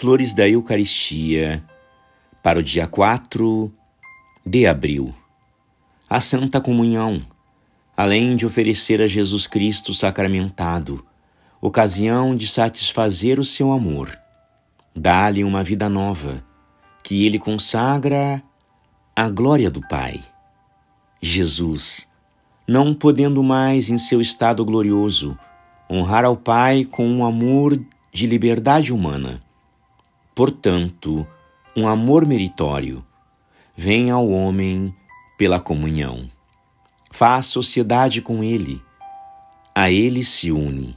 Flores da Eucaristia para o dia 4 de abril. A Santa Comunhão, além de oferecer a Jesus Cristo sacramentado, ocasião de satisfazer o seu amor, dá-lhe uma vida nova, que ele consagra à glória do Pai. Jesus, não podendo mais em seu estado glorioso honrar ao Pai com um amor de liberdade humana, portanto, um amor meritório, vem ao homem pela comunhão. Faz sociedade com ele, a ele se une.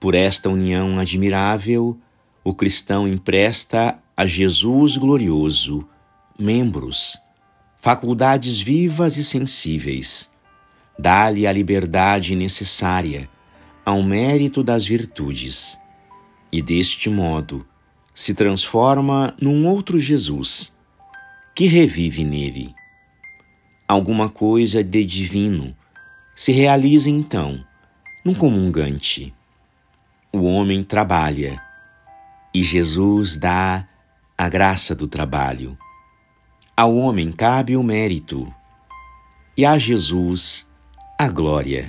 Por esta união admirável, o cristão empresta a Jesus glorioso membros, faculdades vivas e sensíveis. Dá-lhe a liberdade necessária ao mérito das virtudes, e deste modo se transforma num outro Jesus que revive nele. Alguma coisa de divino se realiza então num comungante. O homem trabalha e Jesus dá a graça do trabalho. Ao homem cabe o mérito e a Jesus a glória.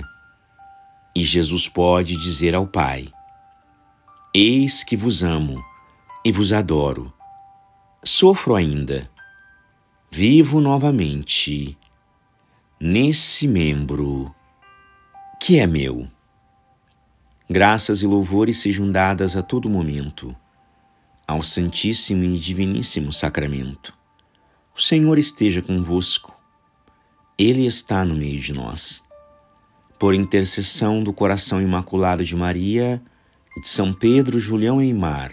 E Jesus pode dizer ao Pai: Eis que vos amo e vos adoro. Sofro ainda, vivo novamente nesse membro que é meu. Graças e louvores sejam dadas a todo momento ao Santíssimo e Diviníssimo Sacramento. O Senhor esteja convosco, Ele está no meio de nós. Por intercessão do coração imaculado de Maria e de São Pedro, Julião e Mar,